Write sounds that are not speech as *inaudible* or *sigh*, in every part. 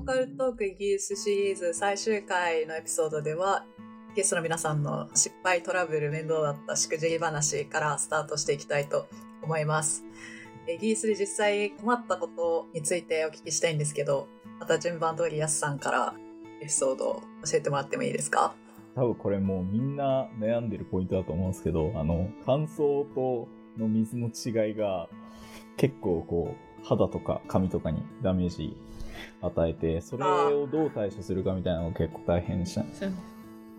ーカルトークイギリスシリーズ最終回のエピソードでは、ゲストの皆さんの失敗、トラブル、面倒だったしくじり話からスタートしていきたいと思います。イギリスで実際困ったことについてお聞きしたいんですけど、また順番通りやすさんからエピソードを教えてもらってもいいですか？多分これもうみんな悩んでるポイントだと思うんですけど、あの、乾燥との水の違いが結構こう、肌とか髪とかにダメージ与えて、それをどう対処するかみたいなのが結構大変でしたね。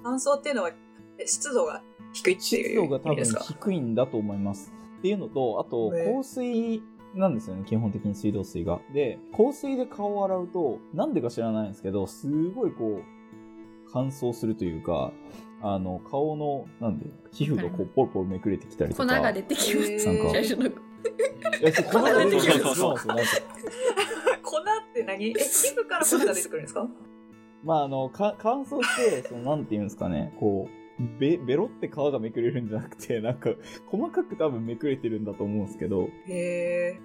乾燥っていうのはえ湿度が低いって湿いう度が多分低いんだと思います。っていうのと、あと、香水なんですよね、基本的に水道水が。で、香水で顔を洗うと、なんでか知らないんですけど、すごいこう、乾燥するというか、あの、顔の、なんで、皮膚がこう、ポロポロめくれてきたりとか。粉が出てきます。へーなんか最初のいや、そう粉が出てきます。そうそうなんですよ。なんか粉って何？え、皮膚から粉が出てくるんですか？まあ、あの、か乾燥して、その、なんていうんですかね、こう、べ、ベロって皮がめくれるんじゃなくて、なんか、細かく多分めくれてるんだと思うんですけど、へえ。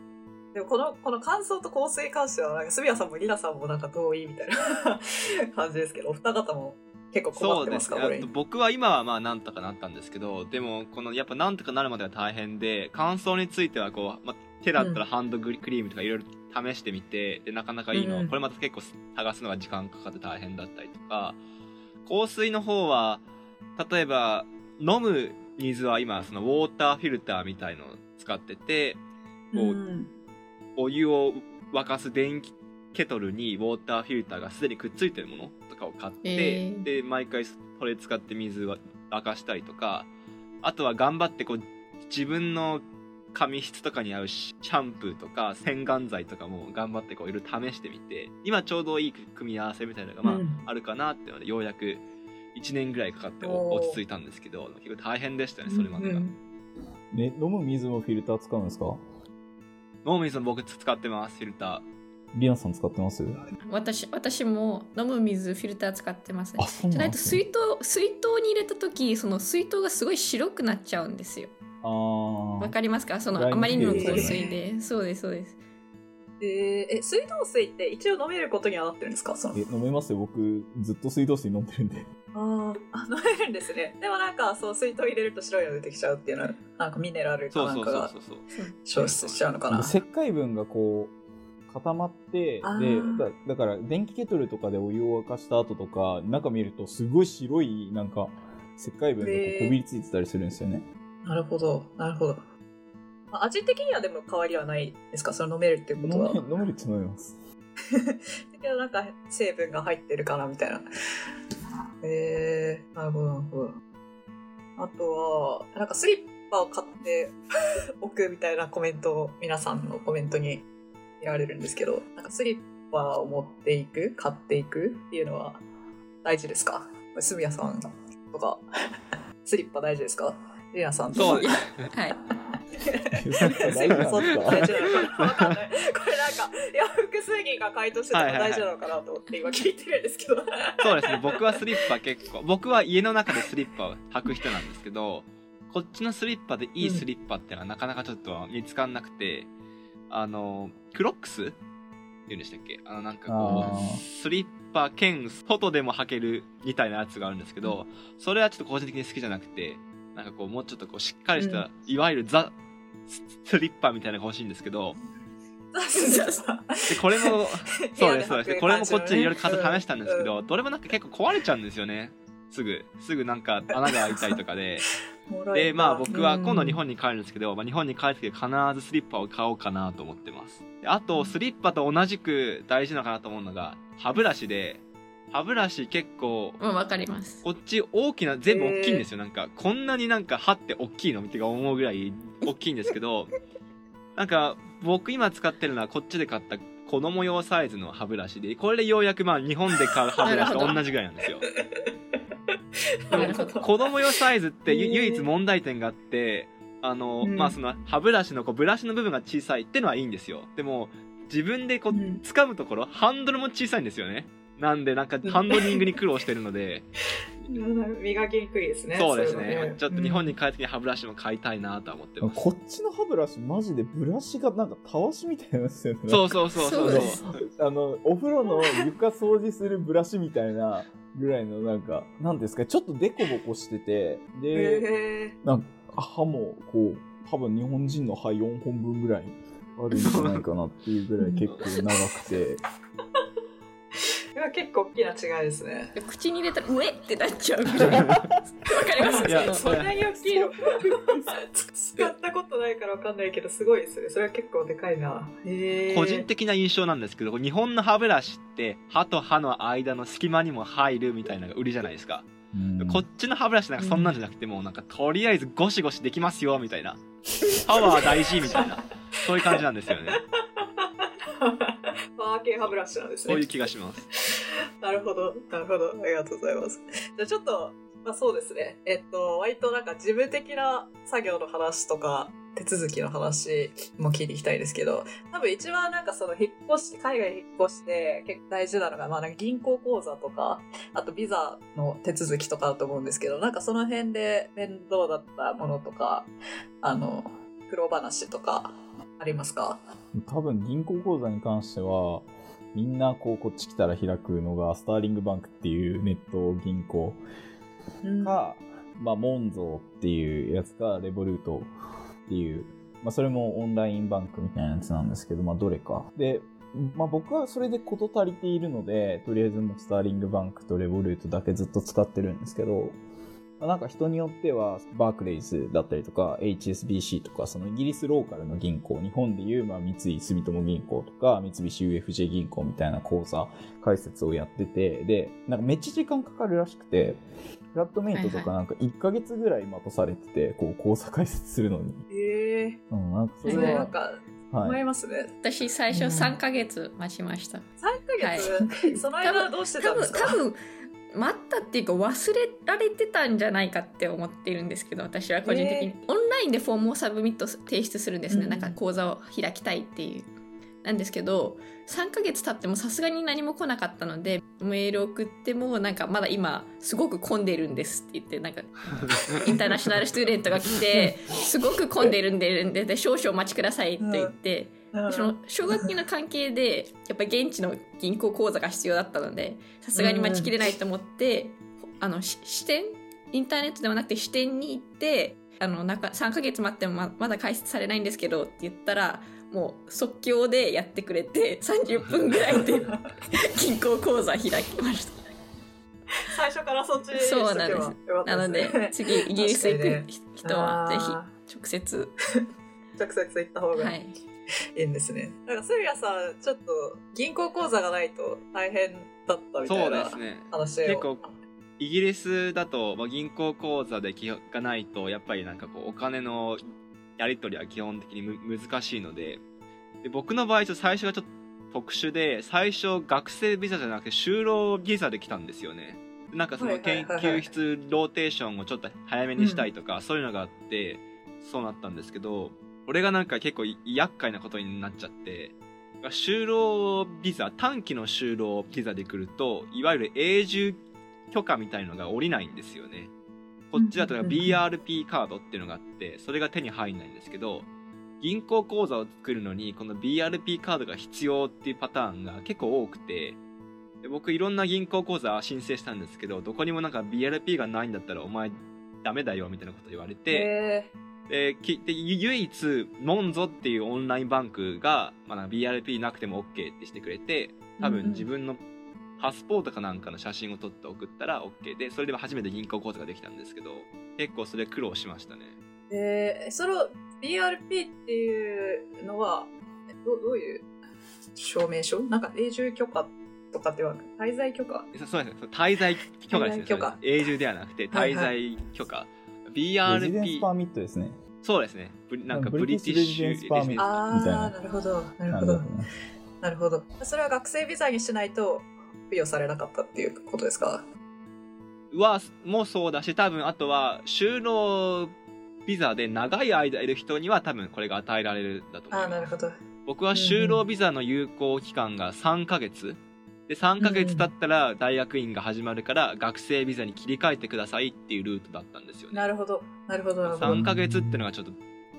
でもこの、この乾燥と香水に関しては、なんか、すみやさんもリナさんもなんか同意みたいな *laughs* 感じですけど、お二方も結構困そうですね。ってますかこれ。あと僕は今はまあなんとかなったんですけどでもこのやっぱなんとかなるまでは大変で乾燥についてはこう、まあ、手だったらハンドグリクリームとかいろいろ試してみてでなかなかいいの、うん。これまた結構探すのが時間かかって大変だったりとか香水の方は例えば飲む水は今そのウォーターフィルターみたいのを使っててこううん。お湯を沸かす電気ケトルにウォーターフィルターがすでにくっついてるものとかを買って、えー。で毎回それ使って水は沸かしたりとかあとは頑張ってこう自分の髪質とかに合うシャンプーとか洗顔剤とかも頑張ってこういろいろ試してみて今ちょうどいい組み合わせみたいなのがまあ、うん。あるかなっていうのでようやく1年ぐらいかかって落ち着いたんですけど結構大変でしたねそれまでが、うんね、飲む水もフィルター使うんですか？もう水も僕使ってますフィルターリナさん使ってます？私私も飲む水フィルター使ってますねあ、そうじゃなんいと。水筒水筒に入れた時その水筒がすごい白くなっちゃうんですよ。わかりますか？そのあまりにもフィルター香水でそうですそうです。えーえ、水道水って一応飲めることにはなってるんですか？その。え、飲めますよ。僕、ずっと水道水飲んでるんで。あーあ、飲めるんですね。でもなんか、そう、水筒入れると白いの出てきちゃうっていうのは、なんかミネラルかなんかが消失しちゃうのかな。石灰分がこう、固まって、あでーだ、だから、電気ケトルとかでお湯を沸かした後とか、中見ると、すごい白い、なんか、石灰分がこびりついてたりするんですよね。なるほど、なるほど。まあ味的にはでも変わりはないですか？その飲めるっていう飲ことは。め飲めるって飲めます。*laughs* だけどなんか成分が入ってるかなみたいな。えー、なるほど、なるほど。あとは、なんかスリッパを買って *laughs* おくみたいなコメントを皆さんのコメントに見られるんですけど、なんかスリッパを持っていく、買っていくっていうのは大事ですか？すみやさんとか、*laughs* スリッパ大事ですか？りなさんとか。はい。*laughs* 大丈夫なん大ですか？事なのかなわか。んない。これなんか、いや、複数人が回答してたら大事なのかなと思って今聞いてるんですけど。そうですね。僕はスリッパ結構僕は家の中でスリッパを履く人なんですけどこっちのスリッパでいいスリッパっていうのはなかなかちょっと見つかんなくて、あのクロックス？って言うんでしたっけ？あのなんかこうスリッパ兼外でも履けるみたいなやつがあるんですけどそれはちょっと個人的に好きじゃなくてなんかこうもうちょっとこうしっかりした、うん。いわゆるザススリッパみたいなのが欲しいんですけどでこれもそうですそうです。でこれもこっちでいろいろ試したんですけど、どれもなんか結構壊れちゃうんですよね。すぐ。すぐなんか穴が開いたりとかででまあ僕は今度日本に帰るんですけど、まあ、日本に帰る時は必ずスリッパを買おうかなと思ってます。であとスリッパと同じく大事なのかなと思うのが歯ブラシで歯ブラシ結構うんわかります。こっち大きな全部大きいんですよ。なんかこんなになんか歯って大きいのってか思うぐらい大きいんですけど *laughs* なんか僕今使ってるのはこっちで買った子供用サイズの歯ブラシでこれでようやくまあ日本で買う歯ブラシと *laughs* 同じぐらいなんですよ *laughs* 子供用サイズって唯一問題点があってあの、うん。まあその歯ブラシのこうブラシの部分が小さいってのはいいんですよ。でも自分でこううん。掴むところハンドルも小さいんですよね。なんでなんかハンドリングに苦労してるので。*laughs* 磨きにくいですね。そうですいのね。ちょっと日本に帰ってきて歯ブラシも買いたいなとは思ってます。こっちの歯ブラシマジでブラシがなんかたわしみたいなんですよね。そうそうそうそう。そう *laughs* あの、お風呂の床掃除するブラシみたいなぐらいのなんか、なんですか、ちょっとデコボコしてて、で、へなんか歯もこう、多分日本人の歯4本分ぐらいあるんじゃないかなっていうぐらい結構長くて、ー結構大きな違いですね。口に入れたらうえってなっちゃうぐらい *laughs* わかります？いやそんなに大きいの使ったことないからわかんないけど、すごいですね。それは結構でかいな。個人的な印象なんですけど、日本の歯ブラシって歯と歯の間の隙間にも入るみたいなのが売りじゃないですか。うんこっちの歯ブラシなんかそんなんじゃなくてもうなんかとりあえずゴシゴシできますよみたいな。パワー大事みたいな。そういう感じなんですよね。*laughs* パワー系歯ブラシなんですね。そういう気がします。*laughs* なるほど、なるほど。ありがとうございます。じゃあちょっと、まあそうですね。えっと、割となんか事務的な作業の話とか、手続きの話も聞いていきたいですけど、多分一番なんかその引っ越して、海外に引っ越して結構大事なのが、まあなんか銀行口座とか、あとビザの手続きとかだと思うんですけど、なんかその辺で面倒だったものとか、あの、苦労話とかありますか？多分銀行口座に関しては、みんなこうこっち来たら開くのがスターリングバンクっていうネット銀行か、まあ、モンゾーっていうやつか、レボルートっていう、まあ、それもオンラインバンクみたいなやつなんですけど、まあ、どれか。で、まあ、僕はそれで事足りているので、とりあえずもうスターリングバンクとレボルートだけずっと使ってるんですけど、まあなんか人によっては、バークレイズだったりとか、HSBC とか、そのイギリスローカルの銀行、日本でいう、まあ、三井住友銀行とか、三菱 UFJ 銀行みたいな口座開設をやってて、で、なんかめっちゃ時間かかるらしくて、フラットメイトとかなんか1ヶ月ぐらい待たされてて、こう、口座開設するのに。ええうん、なんかそそれは、れなんか、思はいい。ますね。私最初3ヶ月待ちました、3ヶ月、その間はどうしてた多分んですか？多分待ったっていうか忘れられてたんじゃないかって思っているんですけど私は個人的に、オンラインでフォームを submit 提出するんですね、うん。なんか講座を開きたいっていう。なんですけど3ヶ月経ってもさすがに何も来なかったのでメール送ってもなんかまだ今すごく混んでるんですって言ってなんか international student が来てすごく混んでるんででで少々お待ちくださいって言って、うんその奨学金の関係でやっぱり現地の銀行口座が必要だったのでさすがに待ちきれないと思って、あのし支店？インターネットではなくて支店に行ってあのなんか3ヶ月待ってもままだ開設されないんですけどって言ったらもう即興でやってくれて30分ぐらいで *laughs* 銀行口座開きました。最初からそっちにそうなんです。しとけばよかったなので次イギリス行く人はぜひあ直接。ー *laughs* 直接行った方が。はいいいんですね。なんか、スミヤさん、ちょっと、銀行口座がないと大変だったみたそいうなですね。話を。結構イギリスだと、まあ、銀行口座でがないとやっぱりなんかこうお金のやり取りは基本的にむ難しいのでで僕の場合最初がちょっと特殊で最初学生ビザじゃなくて就労ビザで来たんですよねなんかその研究室ローテーションをちょっと早めにしたいとか、そういうのがあってそうなったんですけど俺がなんか結構い厄介なことになっちゃって就労ビザ短期の就労ビザで来るといわゆる永住許可みたいのが下りないんですよね。こっちだと BRP カードっていうのがあってそれが手に入んないんですけど銀行口座を作るのにこの BRP カードが必要っていうパターンが結構多くてで僕いろんな銀行口座申請したんですけどどこにもなんか BRP がないんだったらお前ダメだよみたいなこと言われて、えできで唯一モンゾっていうオンラインバンクが、まあ、BRP なくても OK ってしてくれて多分自分のパスポートかなんかの写真を撮って送ったら OK でそれで初めて銀行口座ができたんですけど結構それ苦労しましたね。ー、えー、その BRP っていうのは、どどういう証明書？なんか永住許可とかっては滞在許可？そそうですね滞在許可ですね永住ではなくてはいはい。滞在許可、レジデンス BRP パーミットですね。そうですね。ブなんかブ British British residence perットあみたいな。あ、なるほど。なるほど。なるほど。それは学生ビザにしないと付与されなかったっていうことですか？はもそうだし多分あとは就労ビザで長い間いる人には多分これが与えられるんだと思います。なるほど。僕は就労ビザの有効期間が3ヶ月で、3ヶ月経ったら大学院が始まるから学生ビザに切り替えてくださいっていうルートだったんですよね。なるほど。なるほど、なるほど。3ヶ月ってのがちょっと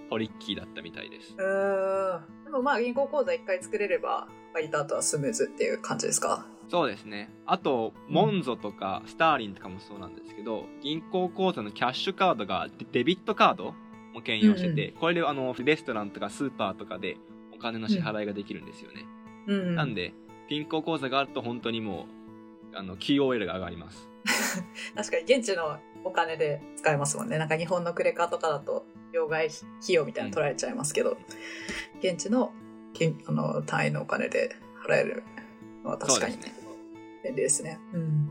トリッキーだったみたいです。うーん。でもまあ、銀行口座一回作れれば、割とあとはスムーズっていう感じですか？そうですね。あと、モンゾとかスターリンとかもそうなんですけど、銀行口座のキャッシュカードがデデビットカードも兼用してて、これであの、レストランとかスーパーとかでお金の支払いができるんですよね。うん。なんで、銀行口座があると本当にもう、あの、QOL が上がります。*laughs* 確かに現地のお金で使えますもんね。なんか日本のクレカとかだと、両替費用みたいなの取られちゃいますけど、現地の金あの単位のお金で払えるのは確かにそうですね便利ですね。うん。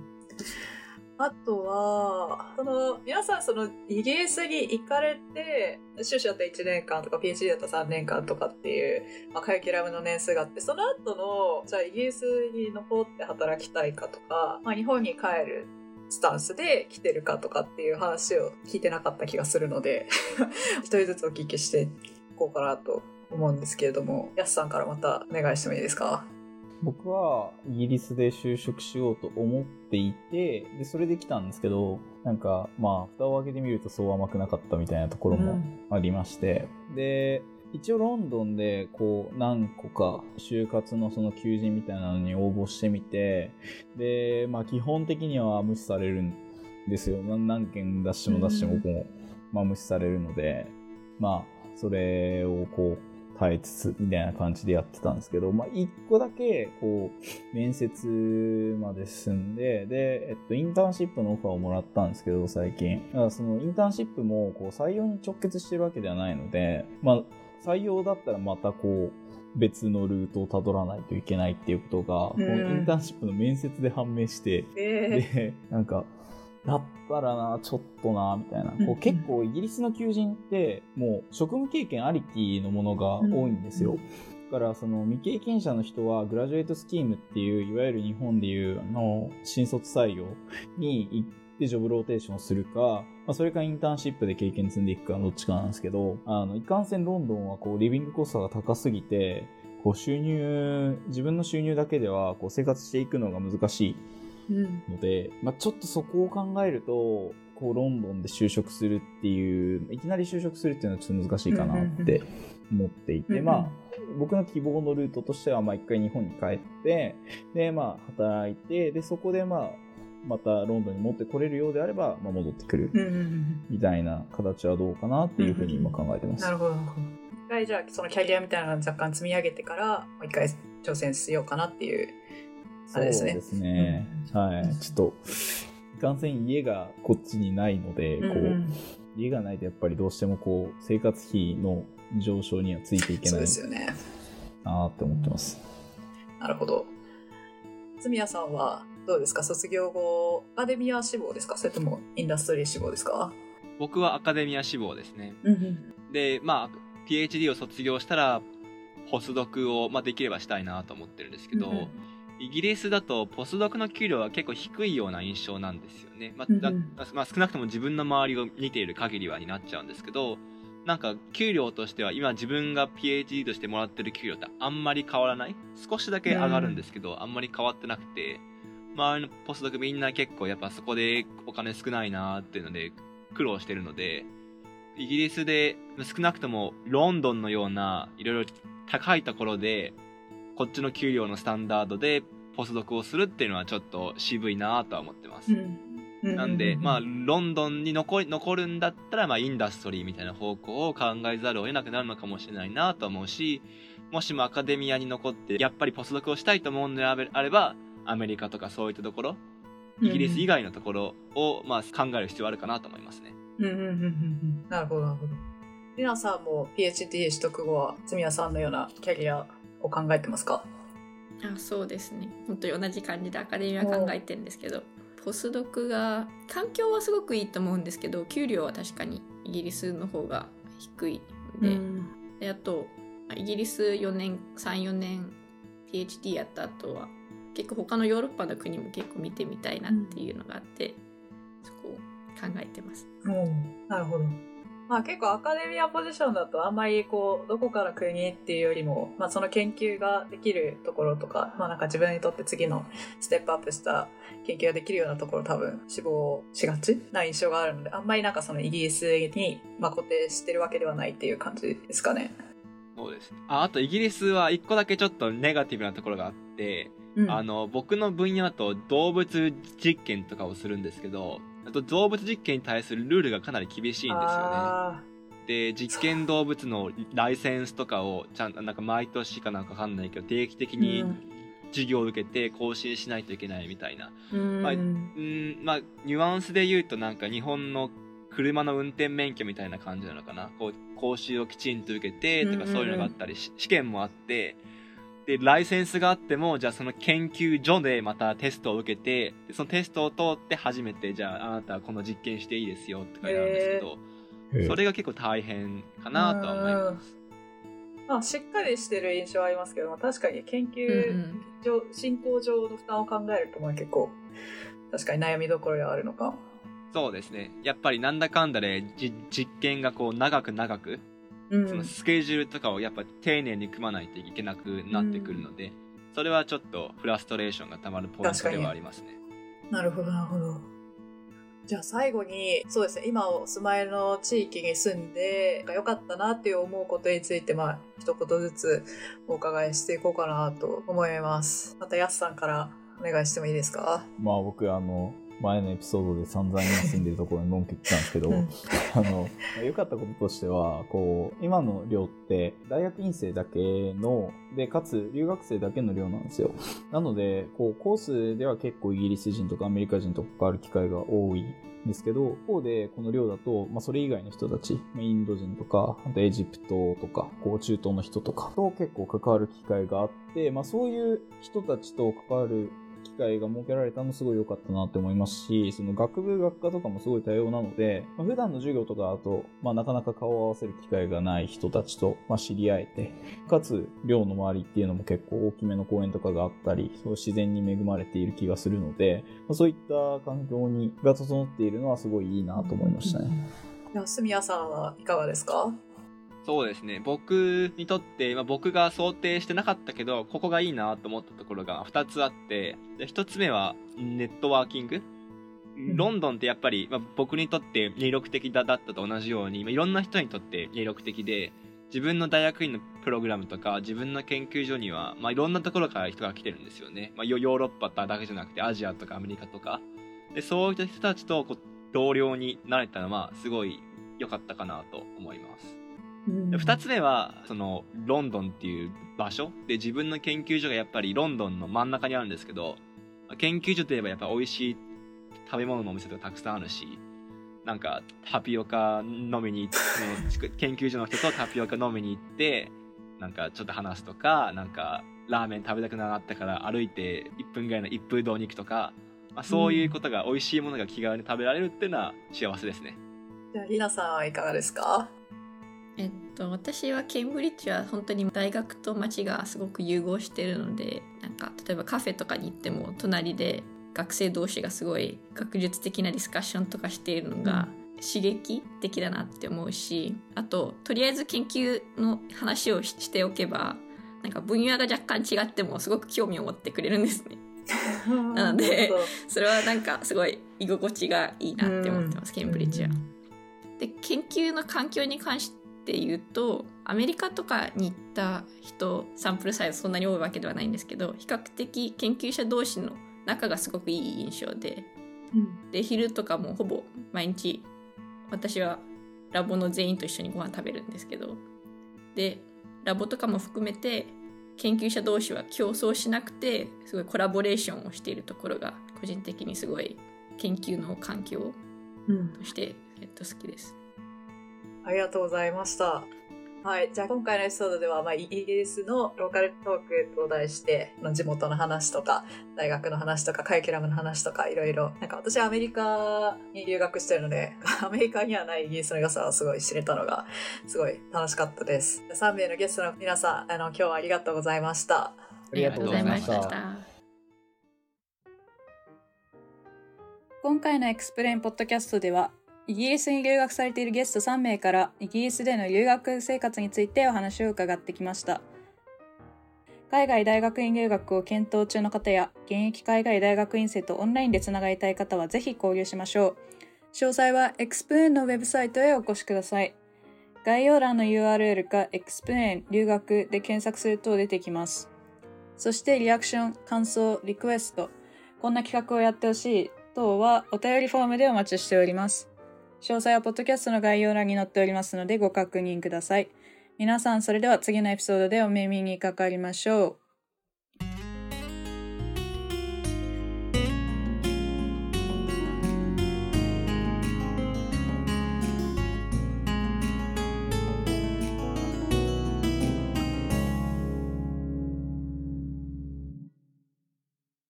あとは、その、皆さんその、イギリスに行かれて、修士だった1年間とか、PhD だった3年間とかっていう、まあ、カリキュラムの年数があって、その後の、じゃあイギリスに残って働きたいかとか、まあ、日本に帰るスタンスで来てるかとかっていう話を聞いてなかった気がするので、*laughs* 一人ずつお聞きしていこうかなと思うんですけれども、やすさんからまたお願いしてもいいですか？僕はイギリスで就職しようと思っていて、で、それで来たんですけど、なんか、まあ、蓋を開けてみるとそう甘くなかったみたいなところもありまして、で、一応ロンドンでこう何個か就活のその求人みたいなのに応募してみて、で、まあ基本的には無視されるんですよ。な何件出しても出してもこう、まあ無視されるので、まあそれをこう耐えつつみたいな感じでやってたんですけど、まあ一個だけこう面接まで進んで、で、えっとインターンシップのオファーをもらったんですけど最近。だからそのインターンシップもこう採用に直結してるわけではないので、まあ採用だったらまたこう、別のルートをたどらないといけないっていうことが、このインターンシップの面接で判明して、えで、なんか、だったらな、ちょっとな、みたいな。うんこう結構イギリスの求人って、もう職務経験ありきのものが多いんですよ。うんだから、その未経験者の人は、グラジュエートスキームっていう、いわゆる日本でいう、あの、新卒採用に行ってジョブローテーションをするか、まあ、それかインターンシップで経験積んでいくか、どっちかなんですけど、あの、いかんせんロンドンは、こう、リビングコストが高すぎて、こう、収入、自分の収入だけでは、こう、生活していくのが難しいうんので、まあ、ちょっとそこを考えると、こう、ロンドンで就職するっていう、いきなり就職するっていうのはちょっと難しいかなって思っていて、うんまあ、僕の希望のルートとしては、まあ、一回日本に帰って、で、まあ、働いて、で、そこで、まあ、またロンドンに持ってこれるようであれば、まあ、戻ってくるうんうんうんみたいな形はどうかなっていうふうに今考えてます。なるほど、なるほど。一回じゃあ、そのキャリアみたいなのを若干積み上げてから、もう一回挑戦しようかなっていう。あれですねそうですね。はい。ちょっと、いかんせん家がこっちにないので、こう、うん家がないとやっぱりどうしてもこう、生活費の上昇にはついていけそうないですよね。なって思ってます。なるほど。つみやさんはどうですか？卒業後、アカデミア志望ですか？それともインダストリー志望ですか？僕はアカデミア志望ですね。うんで、まあ、PhD を卒業したら、ポスドクを、まあ、できればしたいなと思ってるんですけど、イギリスだとポスドクの給料は結構低いような印象なんですよね。まあ、だうん。まあ、少なくとも自分の周りを見ている限りはになっちゃうんですけど、なんか給料としては今自分が PhD としてもらってる給料ってあんまり変わらない？少しだけ上がるんですけど、あんまり変わってなくて、周りのポスドクみんな結構やっぱそこでお金少ないなーっていうので苦労してるので、イギリスで少なくともロンドンのようないろいろ高いところでこっちの給料のスタンダードでポスドクをするっていうのはちょっと渋いなとは思ってます。うなんで、まあ、あ、ロンドンに残るんだったら、まあ、インダストリーみたいな方向を考えざるを得なくなるのかもしれないなと思うし、もしもアカデミアに残って、やっぱりポスドクをしたいと思うのであれば、アメリカとかそういったところ、イギリス以外のところを、まあ、考える必要あるかなと思いますね。うんうんうんうんうんなるほど、なるほど。りなさんも PhD 取得後は、つみやさんのようなキャリアを考えてますか？あそうですね本当に同じ感じでアカデミア考えてるんですけどポスドクが環境はすごくいいと思うんですけど給料は確かにイギリスの方が低いので,、であとイギリス4年34年 PhD やった後は結構他のヨーロッパの国も結構見てみたいなっていうのがあって、そこを考えてます。うん、なるほど。まあ結構アカデミアポジションだとあんまりこう、どこから国っていうよりも、まあその研究ができるところとか、まあなんか自分にとって次のステップアップした研究ができるようなところ多分志望しがちな印象があるので、あんまりなんかそのイギリスに、まあ、固定してるわけではないっていう感じですかね。そうですね。あ、あとイギリスは一個だけちょっとネガティブなところがあって、うん、あの、僕の分野だと動物実験とかをするんですけど、あと動物実験に対するルールがかなり厳しいんですよね。あで、実験動物のライセンスとかをちゃんと、なんか毎年かなんかわかんないけど、定期的ーに授業を受けて更新しないといけないみたいな。うんまあうんうん、まあ、ニュアンスで言うとなんか日本の車の運転免許みたいな感じなのかな。こう、講習をきちんと受けて、とうんうんうんかそういうのがあったり、し試験もあって、で、ライセンスがあっても、じゃあその研究所でまたテストを受けて、でそのテストを通って初めて、じゃああなたはこの実験していいですよって書いてあるんですけど、それが結構大変かなとは思います。まあしっかりしてる印象はありますけど、まあ、確かに研うんう究ん上、進行上の負担を考えると、まあ結構、確かに悩みどころではあるのか。そうですね。やっぱりなんだかんだで、じ実験がこう長く長く、うんそのスケジュールとかをやっぱ丁寧に組まないといけなくなってくるので、それはちょっとフラストレーションがたまるポイントではありますね。なるほど、なるほど。じゃあ最後に、そうですね、今お住まいの地域に住んで、良かったなって思うことについて、まあ、一言ずつお伺いしていこうかなと思います。また、やすさんからお願いしてもいいですか？まあ僕あの前のエピソードで散々今住んでるところに文句言ってたんですけど、うん。あの良かったこととしてはこう今の寮って大学院生だけのでかつ留学生だけの寮なんですよ。なのでこうコースでは結構イギリス人とかアメリカ人と関わる機会が多いんですけど、一方で、この寮だと、まあ、それ以外の人たち、まあインド人とか、あとエジプトとか、こう、中東の人とかと結構関わる機会があって、まあ、そういう人たちと関わる機会が設けられたのすごい良かったなって思いますし、その学部学科とかもすごい多様なので、まあ、普段の授業とかだと、まあ、なかなか顔を合わせる機会がない人たちと、まあ、知り合えて、かつ、寮の周りっていうのも結構大きめの公園とかがあったり、そう自然に恵まれている気がするので、まあ、そういった環境にが整っているのはすごいいいなと思いましたね。じゃあ、住谷さんはいかがですか？そうですね。僕にとって、まあ、僕が想定してなかったけど、ここがいいなと思ったところが2つあって、で1つ目はネットワーキング。んロンドンってやっぱり、まあ、僕にとって魅力的だだったと同じように、まあ、いろんな人にとって魅力的で、自分の大学院のプログラムとか、自分の研究所には、まあ、いろんなところから人が来てるんですよね。まあ、ヨヨーロッパだけじゃなくて、アジアとかアメリカとか。で、そういった人たちとこう同僚になれたのは、すごい良かったかなと思います。で二つ目は、その、ロンドンっていう場所で自分の研究所がやっぱりロンドンの真ん中にあるんですけど、まあ研究所といえばやっぱ美味しい食べ物のお店とかたくさんあるし、なんかタピオカ飲みに行って、研究所の人とタピオカ飲みに行って、なんかちょっと話すとか、なんかラーメン食べたくなったから歩いて1分ぐらいの一風堂に行くとか、まあ、そういうことが美味しいものが気軽に食べられるっていうのは幸せですね。じゃあ、りなさんはいかがですか？えっと、私はケンブリッジは本当に大学と街がすごく融合してるのでなんか例えばカフェとかに行っても隣で学生同士がすごい学術的なディスカッションとかしているのが刺激的だなって思うしあととりあえず研究の話をししておけばなんか分野が若干違ってもすごく興味を持ってくれるんですね。*laughs* なのでそれはなんかすごい居心地がいいなって思ってます、ケンブリッジは。で研究の環境に関して言うとアメリカとかに行った人サンプルサイズそんなに多いわけではないんですけど比較的研究者同士の仲がすごくいい印象でうんで昼とかもほぼ毎日私はラボの全員と一緒にご飯食べるんですけどでラボとかも含めて研究者同士は競争しなくてすごいコラボレーションをしているところが個人的にすごい研究の環境うんとして、えっと、好きです。ありがとうございました。はい。じゃあ今回のエピソードでは、まあ、イギリスのローカルトークと題して、まあ地元の話とか、大学の話とか、カリキュラムの話とか、いろいろ。なんか私はアメリカに留学してるので、*laughs* アメリカにはないイギリスの良さをすごい知れたのが、すごい楽しかったです。3名のゲストの皆さん、あの、今日はありがとうございました。ありがとうございましたありがとうございました今回のエクスプレインポッドキャストではイギリスに留学されているゲスト3名からイギリスでの留学生活についてお話を伺ってきました。海外大学院留学を検討中の方や現役海外大学院生とオンラインでつながりたい方はぜひ交流しましょう。詳細は Explain のウェブサイトへお越しください。概要欄の URL か Explain 留学で検索すると出てきます。そしてリアクション、感想、リクエスト、こんな企画をやってほしい等はお便りフォームでお待ちしております。詳細はポッドキャストの概要欄に載っておりますのでご確認ください。皆さんそれでは次のエピソードでお耳にかかりましょう。